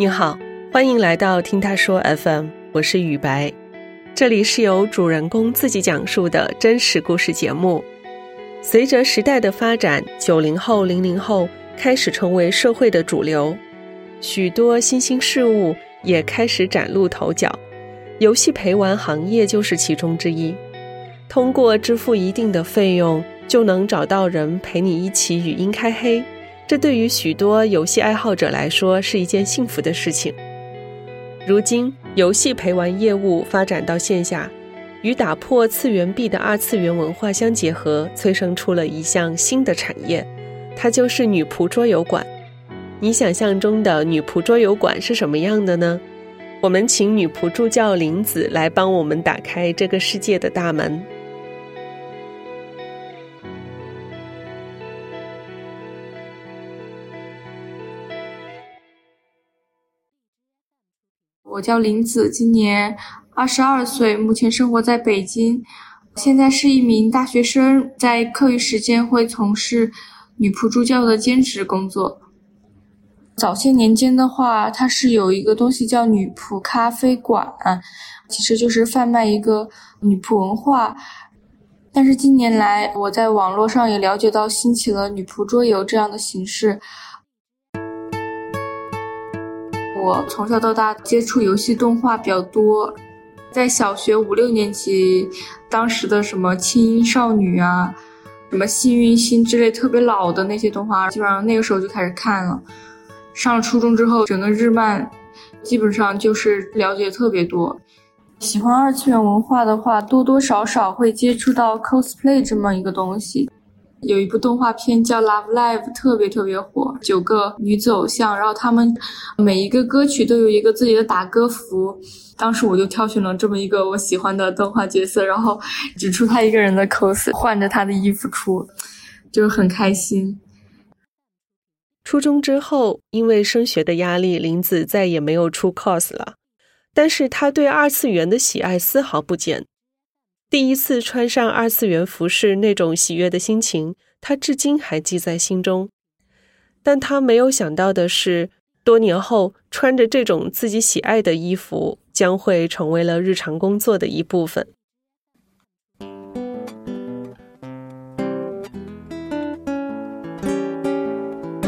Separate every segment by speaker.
Speaker 1: 你好，欢迎来到听他说 FM，我是雨白，这里是由主人公自己讲述的真实故事节目。随着时代的发展，九零后、零零后开始成为社会的主流，许多新兴事物也开始崭露头角，游戏陪玩行业就是其中之一。通过支付一定的费用，就能找到人陪你一起语音开黑。这对于许多游戏爱好者来说是一件幸福的事情。如今，游戏陪玩业务发展到线下，与打破次元壁的二次元文化相结合，催生出了一项新的产业，它就是女仆桌游馆。你想象中的女仆桌游馆是什么样的呢？我们请女仆助教林子来帮我们打开这个世界的大门。
Speaker 2: 我叫林子，今年二十二岁，目前生活在北京，现在是一名大学生，在课余时间会从事女仆助教的兼职工作。早些年间的话，它是有一个东西叫女仆咖啡馆，其实就是贩卖一个女仆文化。但是近年来，我在网络上也了解到兴起了女仆桌游这样的形式。我从小到大接触游戏动画比较多，在小学五六年级，当时的什么轻音少女啊，什么幸运星之类特别老的那些动画，基本上那个时候就开始看了。上了初中之后，整个日漫基本上就是了解特别多。喜欢二次元文化的话，多多少少会接触到 cosplay 这么一个东西。有一部动画片叫《Love Live》，特别特别火，九个女子偶像，然后她们每一个歌曲都有一个自己的打歌服。当时我就挑选了这么一个我喜欢的动画角色，然后只出她一个人的 cos，换着她的衣服出，就是很开心。
Speaker 1: 初中之后，因为升学的压力，林子再也没有出 cos 了，但是她对二次元的喜爱丝毫不减。第一次穿上二次元服饰，那种喜悦的心情，他至今还记在心中。但他没有想到的是，多年后穿着这种自己喜爱的衣服，将会成为了日常工作的一部分。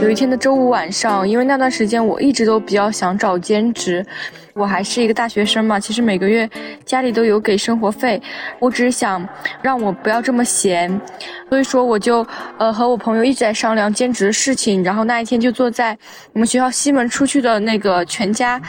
Speaker 2: 有一天的周五晚上，因为那段时间我一直都比较想找兼职。我还是一个大学生嘛，其实每个月家里都有给生活费，我只是想让我不要这么闲，所以说我就呃和我朋友一直在商量兼职的事情，然后那一天就坐在我们学校西门出去的那个全家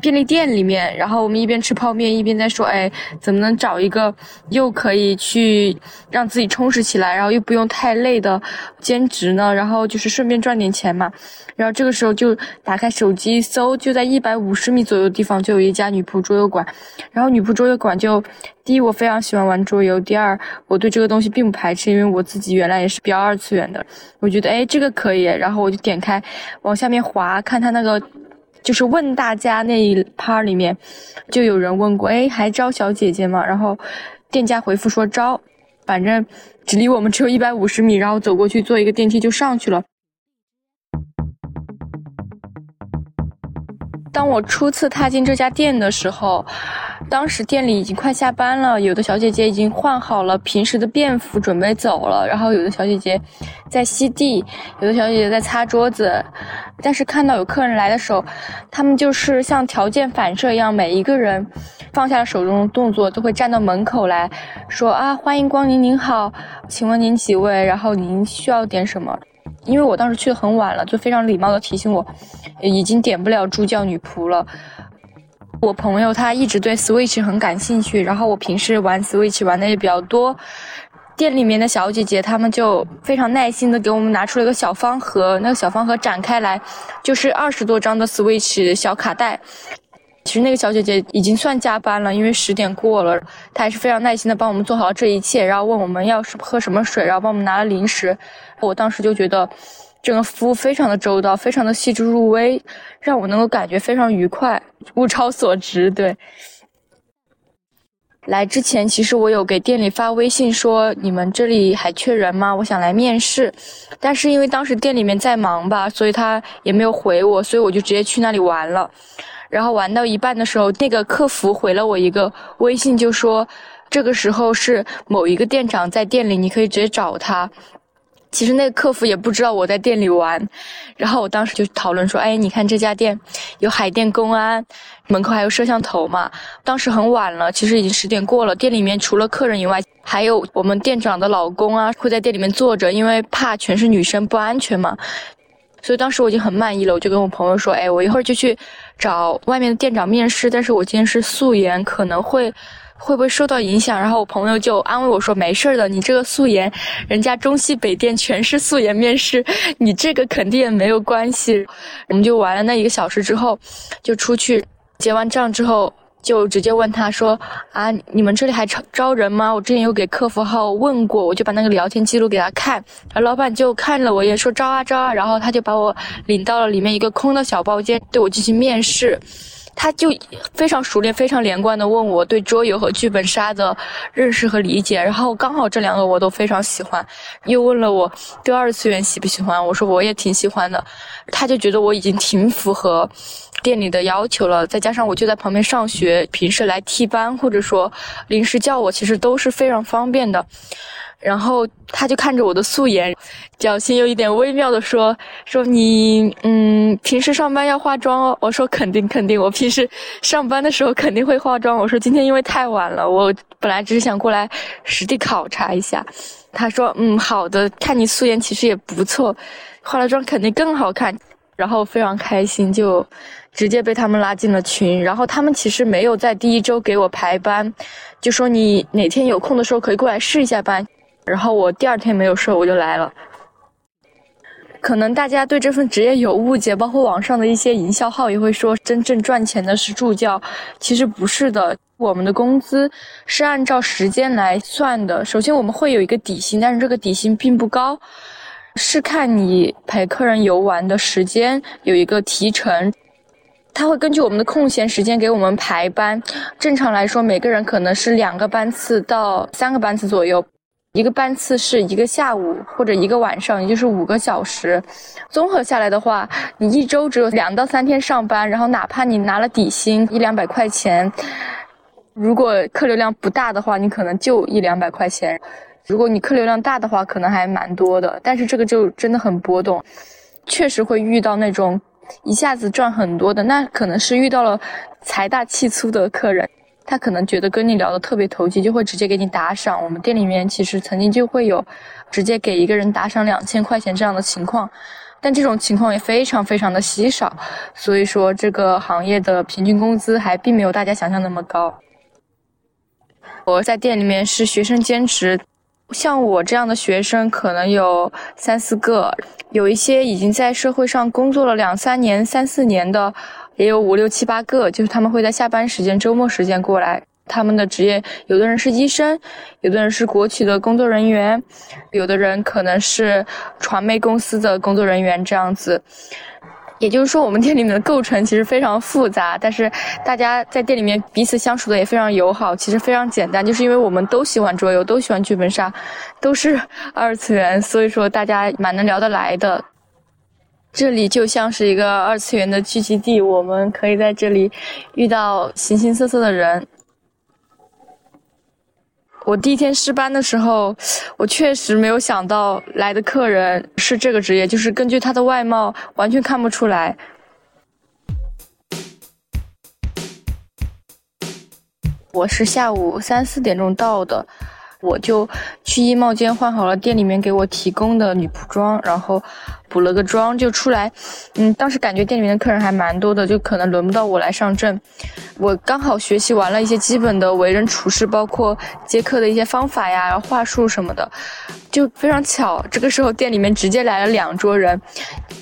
Speaker 2: 便利店里面，然后我们一边吃泡面一边在说，哎，怎么能找一个又可以去让自己充实起来，然后又不用太累的兼职呢？然后就是顺便赚点钱嘛。然后这个时候就打开手机一搜，就在一百五十米左右的地方就有一家女仆桌游馆。然后女仆桌游馆就，第一我非常喜欢玩桌游，第二我对这个东西并不排斥，因为我自己原来也是比较二次元的。我觉得哎这个可以，然后我就点开往下面滑，看他那个就是问大家那一趴里面，就有人问过哎还招小姐姐吗？然后店家回复说招，反正只离我们只有一百五十米，然后走过去坐一个电梯就上去了。当我初次踏进这家店的时候，当时店里已经快下班了，有的小姐姐已经换好了平时的便服准备走了，然后有的小姐姐在吸地，有的小姐姐在擦桌子。但是看到有客人来的时候，他们就是像条件反射一样，每一个人放下了手中的动作，都会站到门口来说啊，欢迎光临，您好，请问您几位？然后您需要点什么？因为我当时去的很晚了，就非常礼貌的提醒我，已经点不了助教女仆了。我朋友他一直对 Switch 很感兴趣，然后我平时玩 Switch 玩的也比较多。店里面的小姐姐她们就非常耐心的给我们拿出了一个小方盒，那个小方盒展开来就是二十多张的 Switch 小卡带。其实那个小姐姐已经算加班了，因为十点过了，她还是非常耐心的帮我们做好这一切，然后问我们要喝什么水，然后帮我们拿了零食。我当时就觉得，整个服务非常的周到，非常的细致入微，让我能够感觉非常愉快，物超所值。对。来之前，其实我有给店里发微信说，你们这里还缺人吗？我想来面试。但是因为当时店里面在忙吧，所以他也没有回我，所以我就直接去那里玩了。然后玩到一半的时候，那个客服回了我一个微信，就说这个时候是某一个店长在店里，你可以直接找他。其实那个客服也不知道我在店里玩，然后我当时就讨论说：“哎，你看这家店有海淀公安，门口还有摄像头嘛。”当时很晚了，其实已经十点过了。店里面除了客人以外，还有我们店长的老公啊，会在店里面坐着，因为怕全是女生不安全嘛。所以当时我已经很满意了，我就跟我朋友说：“哎，我一会儿就去找外面的店长面试，但是我今天是素颜，可能会。”会不会受到影响？然后我朋友就安慰我说：“没事的，你这个素颜，人家中西北店全是素颜面试，你这个肯定也没有关系。”我们就玩了那一个小时之后，就出去结完账之后，就直接问他说：“啊，你们这里还招招人吗？我之前有给客服号问过，我就把那个聊天记录给他看，然后老板就看了我也说招啊招啊，然后他就把我领到了里面一个空的小包间，对我进行面试。”他就非常熟练、非常连贯的问我对桌游和剧本杀的认识和理解，然后刚好这两个我都非常喜欢，又问了我对二次元喜不喜欢，我说我也挺喜欢的，他就觉得我已经挺符合店里的要求了，再加上我就在旁边上学，平时来替班或者说临时叫我，其实都是非常方便的。然后他就看着我的素颜，表情有一点微妙的说：“说你嗯，平时上班要化妆哦。”我说：“肯定肯定，我平时上班的时候肯定会化妆。”我说：“今天因为太晚了，我本来只是想过来实地考察一下。”他说：“嗯，好的，看你素颜其实也不错，化了妆肯定更好看。”然后非常开心，就直接被他们拉进了群。然后他们其实没有在第一周给我排班，就说你哪天有空的时候可以过来试一下班。然后我第二天没有事，我就来了。可能大家对这份职业有误解，包括网上的一些营销号也会说，真正赚钱的是助教，其实不是的。我们的工资是按照时间来算的。首先我们会有一个底薪，但是这个底薪并不高，是看你陪客人游玩的时间有一个提成，他会根据我们的空闲时间给我们排班。正常来说，每个人可能是两个班次到三个班次左右。一个班次是一个下午或者一个晚上，也就是五个小时。综合下来的话，你一周只有两到三天上班，然后哪怕你拿了底薪一两百块钱，如果客流量不大的话，你可能就一两百块钱；如果你客流量大的话，可能还蛮多的。但是这个就真的很波动，确实会遇到那种一下子赚很多的，那可能是遇到了财大气粗的客人。他可能觉得跟你聊的特别投机，就会直接给你打赏。我们店里面其实曾经就会有直接给一个人打赏两千块钱这样的情况，但这种情况也非常非常的稀少，所以说这个行业的平均工资还并没有大家想象那么高。我在店里面是学生兼职，像我这样的学生可能有三四个，有一些已经在社会上工作了两三年、三四年的。也有五六七八个，就是他们会在下班时间、周末时间过来。他们的职业，有的人是医生，有的人是国企的工作人员，有的人可能是传媒公司的工作人员这样子。也就是说，我们店里面的构成其实非常复杂，但是大家在店里面彼此相处的也非常友好。其实非常简单，就是因为我们都喜欢桌游，都喜欢剧本杀，都是 二次元，所以说大家蛮能聊得来的。这里就像是一个二次元的聚集地，我们可以在这里遇到形形色色的人。我第一天试班的时候，我确实没有想到来的客人是这个职业，就是根据他的外貌完全看不出来。我是下午三四点钟到的。我就去衣帽间换好了店里面给我提供的女仆装，然后补了个妆就出来。嗯，当时感觉店里面的客人还蛮多的，就可能轮不到我来上阵。我刚好学习完了一些基本的为人处事，包括接客的一些方法呀、话术什么的。就非常巧，这个时候店里面直接来了两桌人，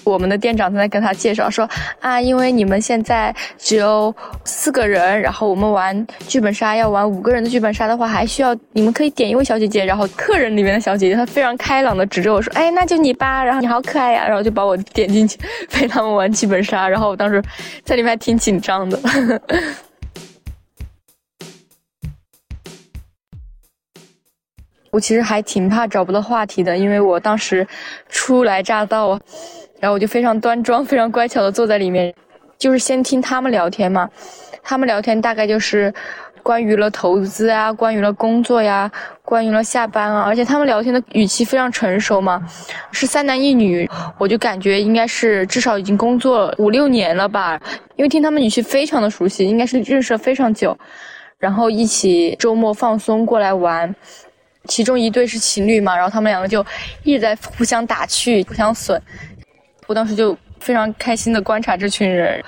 Speaker 2: 我们的店长正在跟他介绍说啊，因为你们现在只有四个人，然后我们玩剧本杀要玩五个人的剧本杀的话，还需要你们可以点一位小姐姐，然后客人里面的小姐姐她非常开朗的指着我说，哎，那就你吧，然后你好可爱呀，然后就把我点进去陪他们玩剧本杀，然后我当时在里面还挺紧张的。呵呵我其实还挺怕找不到话题的，因为我当时初来乍到，然后我就非常端庄、非常乖巧的坐在里面，就是先听他们聊天嘛。他们聊天大概就是关于了投资啊，关于了工作呀，关于了下班啊，而且他们聊天的语气非常成熟嘛，是三男一女，我就感觉应该是至少已经工作五六年了吧，因为听他们语气非常的熟悉，应该是认识了非常久，然后一起周末放松过来玩。其中一对是情侣嘛，然后他们两个就一直在互相打趣、互相损。我当时就非常开心的观察这群人，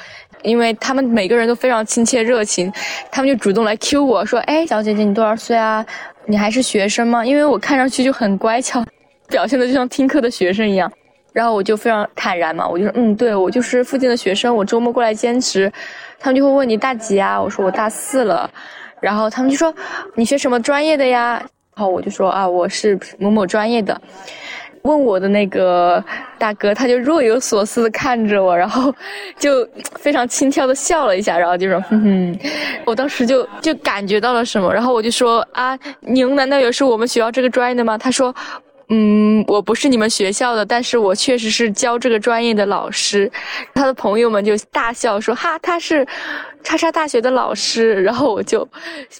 Speaker 2: 因为他们每个人都非常亲切热情，他们就主动来 Q 我说：“哎，小姐姐，你多少岁啊？你还是学生吗？”因为我看上去就很乖巧，表现的就像听课的学生一样。然后我就非常坦然嘛，我就说：“嗯，对我就是附近的学生，我周末过来兼职。”他们就会问你大几啊？我说我大四了。然后他们就说：“你学什么专业的呀？”然后我就说啊，我是某某专业的。问我的那个大哥，他就若有所思的看着我，然后就非常轻佻的笑了一下，然后就说哼哼。我当时就就感觉到了什么，然后我就说啊，您难道也是我们学校这个专业的吗？他说。嗯，我不是你们学校的，但是我确实是教这个专业的老师。他的朋友们就大笑说：“哈，他是叉叉大学的老师。”然后我就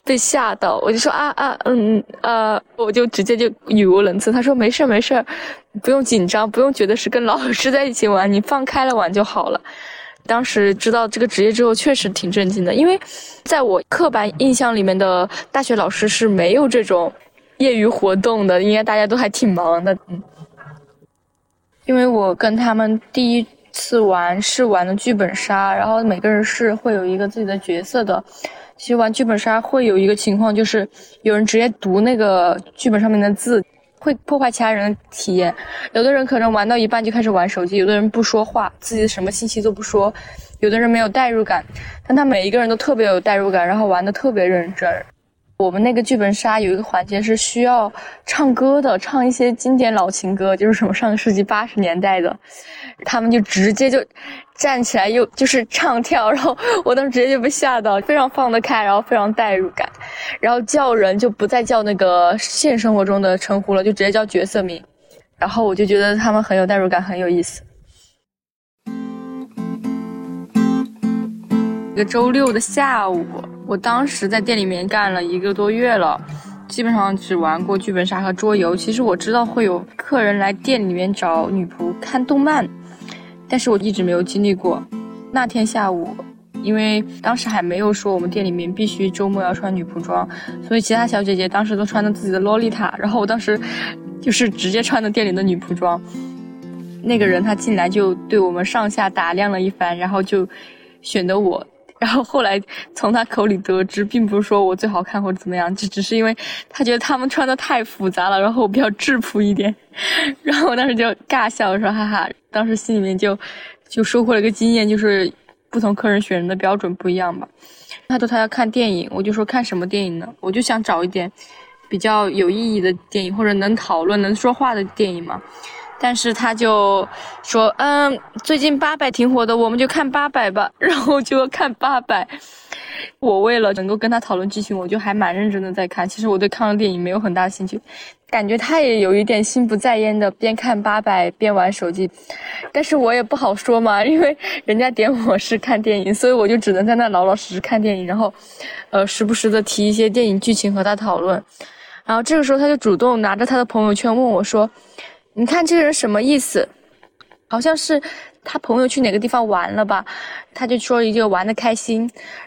Speaker 2: 被吓到，我就说：“啊啊，嗯呃，我就直接就语无伦次。”他说：“没事没事，不用紧张，不用觉得是跟老师在一起玩，你放开了玩就好了。”当时知道这个职业之后，确实挺震惊的，因为在我刻板印象里面的大学老师是没有这种。业余活动的，应该大家都还挺忙的。嗯，因为我跟他们第一次玩是玩的剧本杀，然后每个人是会有一个自己的角色的。其实玩剧本杀会有一个情况，就是有人直接读那个剧本上面的字，会破坏其他人的体验。有的人可能玩到一半就开始玩手机，有的人不说话，自己什么信息都不说，有的人没有代入感，但他每一个人都特别有代入感，然后玩的特别认真。我们那个剧本杀有一个环节是需要唱歌的，唱一些经典老情歌，就是什么上个世纪八十年代的，他们就直接就站起来又就是唱跳，然后我当时直接就被吓到，非常放得开，然后非常代入感，然后叫人就不再叫那个现实生活中的称呼了，就直接叫角色名，然后我就觉得他们很有代入感，很有意思。一个周六的下午。我当时在店里面干了一个多月了，基本上只玩过剧本杀和桌游。其实我知道会有客人来店里面找女仆看动漫，但是我一直没有经历过。那天下午，因为当时还没有说我们店里面必须周末要穿女仆装，所以其他小姐姐当时都穿的自己的洛丽塔，然后我当时就是直接穿的店里的女仆装。那个人他进来就对我们上下打量了一番，然后就选的我。然后后来从他口里得知，并不是说我最好看或者怎么样，就只是因为他觉得他们穿的太复杂了，然后我比较质朴一点。然后我当时就尬笑说：“哈哈。”当时心里面就就收获了一个经验，就是不同客人选人的标准不一样吧。他说他要看电影，我就说看什么电影呢？我就想找一点比较有意义的电影，或者能讨论、能说话的电影嘛。但是他就说，嗯，最近八百挺火的，我们就看八百吧。然后就看八百。我为了能够跟他讨论剧情，我就还蛮认真的在看。其实我对看的电影没有很大兴趣，感觉他也有一点心不在焉的，边看八百边玩手机。但是我也不好说嘛，因为人家点我是看电影，所以我就只能在那老老实实看电影，然后，呃，时不时的提一些电影剧情和他讨论。然后这个时候他就主动拿着他的朋友圈问我说。你看这个人什么意思？好像是他朋友去哪个地方玩了吧？他就说一句玩的开心，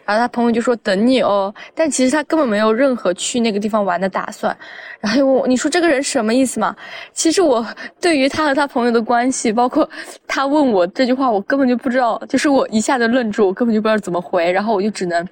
Speaker 2: 然后他朋友就说等你哦。但其实他根本没有任何去那个地方玩的打算。然后我，你说这个人什么意思嘛？其实我对于他和他朋友的关系，包括他问我这句话，我根本就不知道。就是我一下子愣住，我根本就不知道怎么回。然后我就只能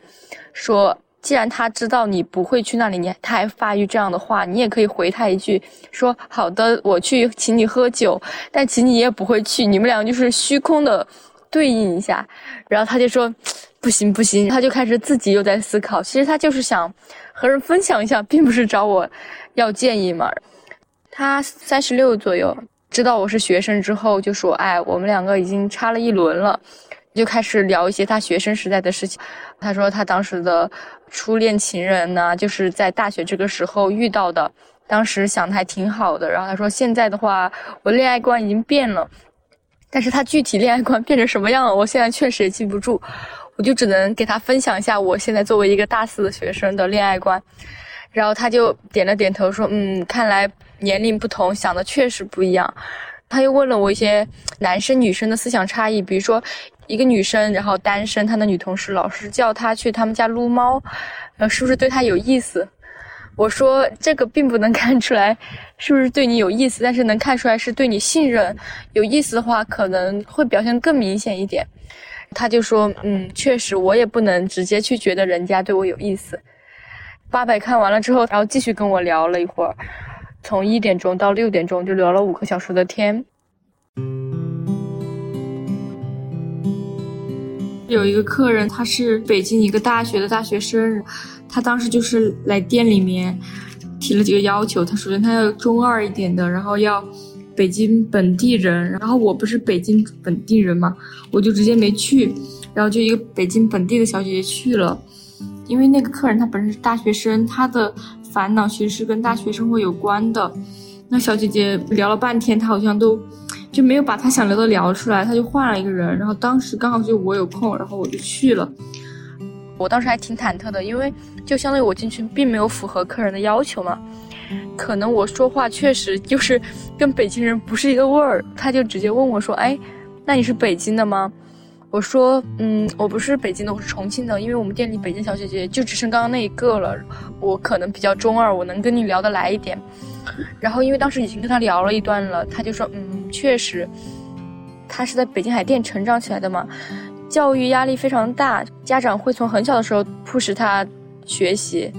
Speaker 2: 说。既然他知道你不会去那里，你他还发一这样的话，你也可以回他一句，说好的，我去请你喝酒，但请你也不会去，你们两个就是虚空的对应一下。然后他就说，不行不行，他就开始自己又在思考，其实他就是想和人分享一下，并不是找我要建议嘛。他三十六左右，知道我是学生之后，就说，哎，我们两个已经差了一轮了。就开始聊一些他学生时代的事情。他说他当时的初恋情人呢，就是在大学这个时候遇到的。当时想的还挺好的。然后他说现在的话，我恋爱观已经变了，但是他具体恋爱观变成什么样了，我现在确实也记不住。我就只能给他分享一下我现在作为一个大四的学生的恋爱观。然后他就点了点头说：“嗯，看来年龄不同，想的确实不一样。”他又问了我一些男生女生的思想差异，比如说一个女生，然后单身，她的女同事老是叫她去他们家撸猫，呃，是不是对她有意思？我说这个并不能看出来是不是对你有意思，但是能看出来是对你信任。有意思的话，可能会表现更明显一点。他就说：“嗯，确实，我也不能直接去觉得人家对我有意思。”八百看完了之后，然后继续跟我聊了一会儿。从一点钟到六点钟，就聊了五个小时的天。有一个客人，他是北京一个大学的大学生，他当时就是来店里面提了几个要求。他首先他要中二一点的，然后要北京本地人。然后我不是北京本地人嘛，我就直接没去。然后就一个北京本地的小姐姐去了，因为那个客人他本身是大学生，他的。烦恼其实是跟大学生活有关的。那小姐姐聊了半天，她好像都就没有把他想聊的聊出来，他就换了一个人。然后当时刚好就我有空，然后我就去了。我当时还挺忐忑的，因为就相当于我进去并没有符合客人的要求嘛。可能我说话确实就是跟北京人不是一个味儿。他就直接问我说：“哎，那你是北京的吗？”我说，嗯，我不是北京的，我是重庆的。因为我们店里北京小姐姐就只剩刚刚那一个了，我可能比较中二，我能跟你聊得来一点。然后因为当时已经跟他聊了一段了，他就说，嗯，确实，他是在北京海淀成长起来的嘛，教育压力非常大，家长会从很小的时候迫使他学习。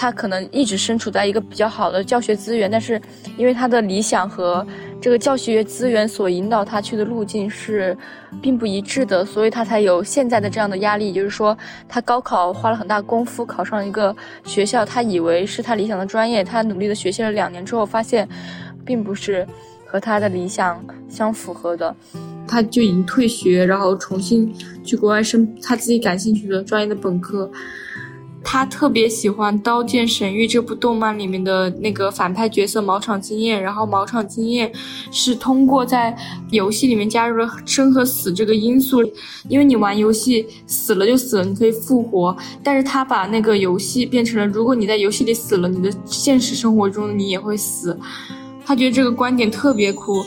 Speaker 2: 他可能一直身处在一个比较好的教学资源，但是因为他的理想和这个教学资源所引导他去的路径是并不一致的，所以他才有现在的这样的压力。就是说，他高考花了很大功夫考上一个学校，他以为是他理想的专业，他努力的学习了两年之后，发现并不是和他的理想相符合的，他就已经退学，然后重新去国外升他自己感兴趣的专业的本科。他特别喜欢《刀剑神域》这部动漫里面的那个反派角色毛场经验，然后毛场经验是通过在游戏里面加入了生和死这个因素，因为你玩游戏死了就死了，你可以复活，但是他把那个游戏变成了，如果你在游戏里死了，你的现实生活中你也会死，他觉得这个观点特别酷。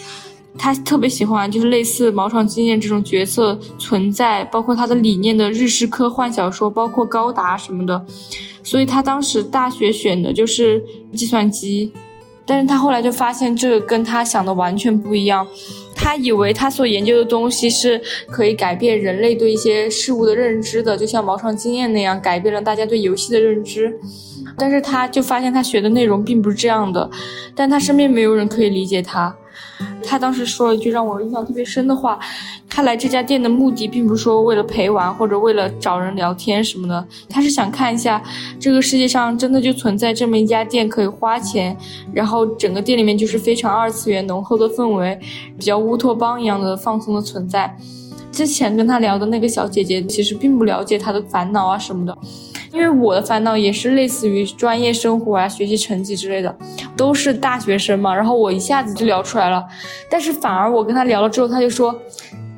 Speaker 2: 他特别喜欢，就是类似毛床经验这种角色存在，包括他的理念的日式科幻小说，包括高达什么的。所以他当时大学选的就是计算机，但是他后来就发现这跟他想的完全不一样。他以为他所研究的东西是可以改变人类对一些事物的认知的，就像毛床经验那样改变了大家对游戏的认知。但是他就发现他学的内容并不是这样的，但他身边没有人可以理解他。他当时说了一句让我印象特别深的话：，他来这家店的目的并不是说为了陪玩或者为了找人聊天什么的，他是想看一下这个世界上真的就存在这么一家店可以花钱，然后整个店里面就是非常二次元浓厚的氛围，比较乌托邦一样的放松的存在。之前跟他聊的那个小姐姐其实并不了解他的烦恼啊什么的。因为我的烦恼也是类似于专业生活啊、学习成绩之类的，都是大学生嘛。然后我一下子就聊出来了，但是反而我跟他聊了之后，他就说：“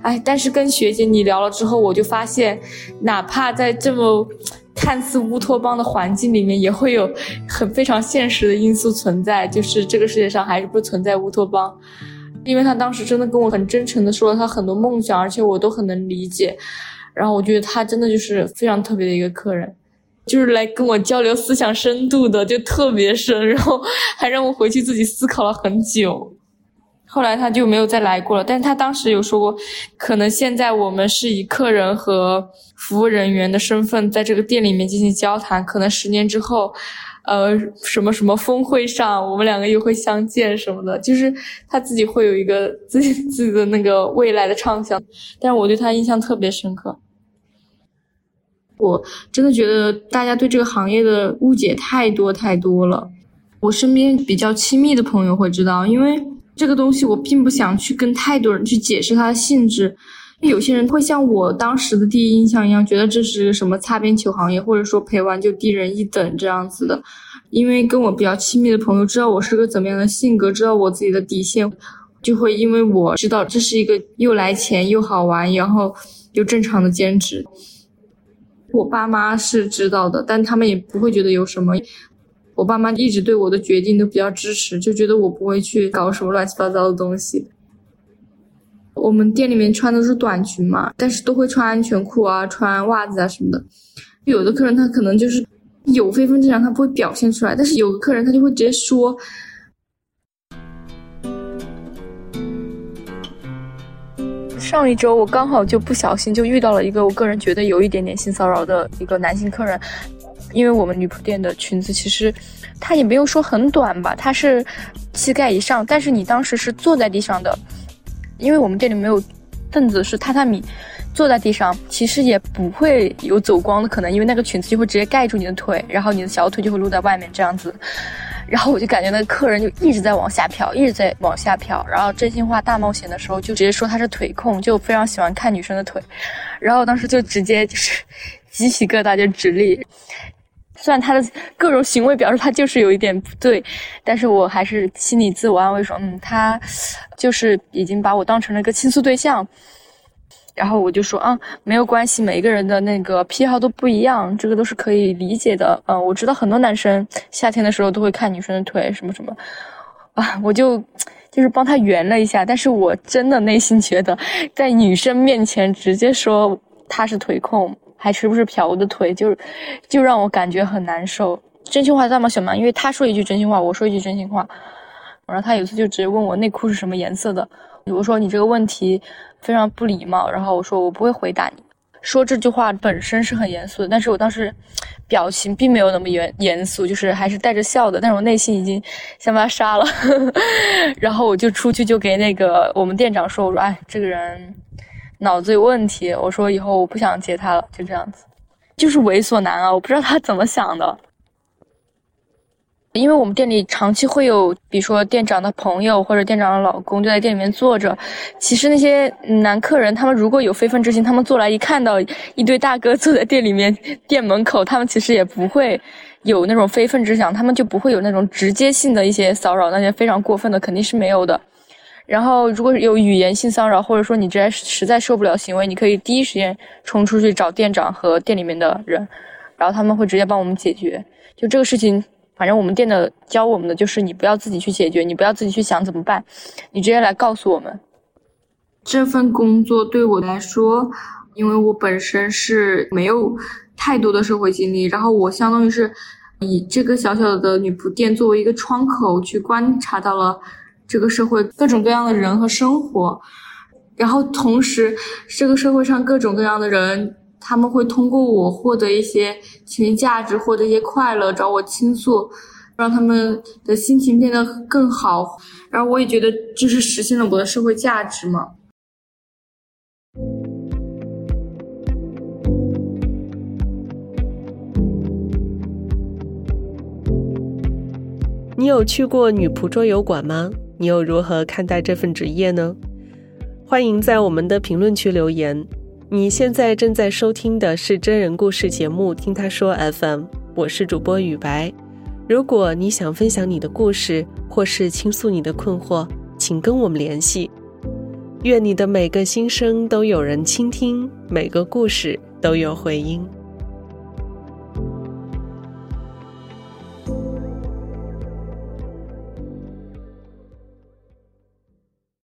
Speaker 2: 哎，但是跟学姐你聊了之后，我就发现，哪怕在这么看似乌托邦的环境里面，也会有很非常现实的因素存在，就是这个世界上还是不存在乌托邦。”因为他当时真的跟我很真诚的说了他很多梦想，而且我都很能理解。然后我觉得他真的就是非常特别的一个客人。就是来跟我交流思想深度的，就特别深，然后还让我回去自己思考了很久。后来他就没有再来过了，但是他当时有说过，可能现在我们是以客人和服务人员的身份在这个店里面进行交谈，可能十年之后，呃，什么什么峰会上，我们两个又会相见什么的，就是他自己会有一个自己自己的那个未来的畅想，但是我对他印象特别深刻。我真的觉得大家对这个行业的误解太多太多了。我身边比较亲密的朋友会知道，因为这个东西我并不想去跟太多人去解释它的性质。有些人会像我当时的第一印象一样，觉得这是什么擦边球行业，或者说陪玩就低人一等这样子的。因为跟我比较亲密的朋友知道我是个怎么样的性格，知道我自己的底线，就会因为我知道这是一个又来钱又好玩，然后又正常的兼职。我爸妈是知道的，但他们也不会觉得有什么。我爸妈一直对我的决定都比较支持，就觉得我不会去搞什么乱七八糟的东西。我们店里面穿的是短裙嘛，但是都会穿安全裤啊、穿袜子啊什么的。有的客人他可能就是有非分之想，他不会表现出来，但是有的客人他就会直接说。上一周我刚好就不小心就遇到了一个我个人觉得有一点点性骚扰的一个男性客人。因为我们女仆店的裙子其实，它也没有说很短吧，它是膝盖以上，但是你当时是坐在地上的，因为我们店里没有凳子，是榻榻米，坐在地上其实也不会有走光的可能，因为那个裙子就会直接盖住你的腿，然后你的小腿就会露在外面这样子，然后我就感觉那个客人就一直在往下飘，一直在往下飘，然后真心话大冒险的时候就直接说他是腿控，就非常喜欢看女生的腿，然后当时就直接就是鸡皮疙瘩就直立。虽然他的各种行为表示他就是有一点不对，但是我还是心里自我安慰说，嗯，他就是已经把我当成了一个倾诉对象。然后我就说，啊，没有关系，每一个人的那个癖好都不一样，这个都是可以理解的。嗯，我知道很多男生夏天的时候都会看女生的腿，什么什么，啊，我就就是帮他圆了一下。但是我真的内心觉得，在女生面前直接说他是腿控。还时不时瞟我的腿，就，就让我感觉很难受。真心话大冒险嘛，因为他说一句真心话，我说一句真心话。然后他有次就直接问我内裤是什么颜色的，我说你这个问题非常不礼貌。然后我说我不会回答你。说这句话本身是很严肃的，但是我当时表情并没有那么严严肃，就是还是带着笑的。但是我内心已经想把他杀了。然后我就出去就给那个我们店长说，我说哎，这个人。脑子有问题，我说以后我不想接他了，就这样子，就是猥琐男啊！我不知道他怎么想的，因为我们店里长期会有，比如说店长的朋友或者店长的老公就在店里面坐着。其实那些男客人，他们如果有非分之心，他们坐来一看到一堆大哥坐在店里面店门口，他们其实也不会有那种非分之想，他们就不会有那种直接性的一些骚扰，那些非常过分的肯定是没有的。然后，如果有语言性骚扰，或者说你实在实在受不了行为，你可以第一时间冲出去找店长和店里面的人，然后他们会直接帮我们解决。就这个事情，反正我们店的教我们的就是你不要自己去解决，你不要自己去想怎么办，你直接来告诉我们。这份工作对我来说，因为我本身是没有太多的社会经历，然后我相当于是以这个小小的女仆店作为一个窗口去观察到了。这个社会各种各样的人和生活，然后同时，这个社会上各种各样的人，他们会通过我获得一些情绪价值，获得一些快乐，找我倾诉，让他们的心情变得更好。然后我也觉得，这是实现了我的社会价值嘛。
Speaker 1: 你有去过女仆桌游馆吗？你又如何看待这份职业呢？欢迎在我们的评论区留言。你现在正在收听的是真人故事节目《听他说 FM》，我是主播雨白。如果你想分享你的故事，或是倾诉你的困惑，请跟我们联系。愿你的每个心声都有人倾听，每个故事都有回音。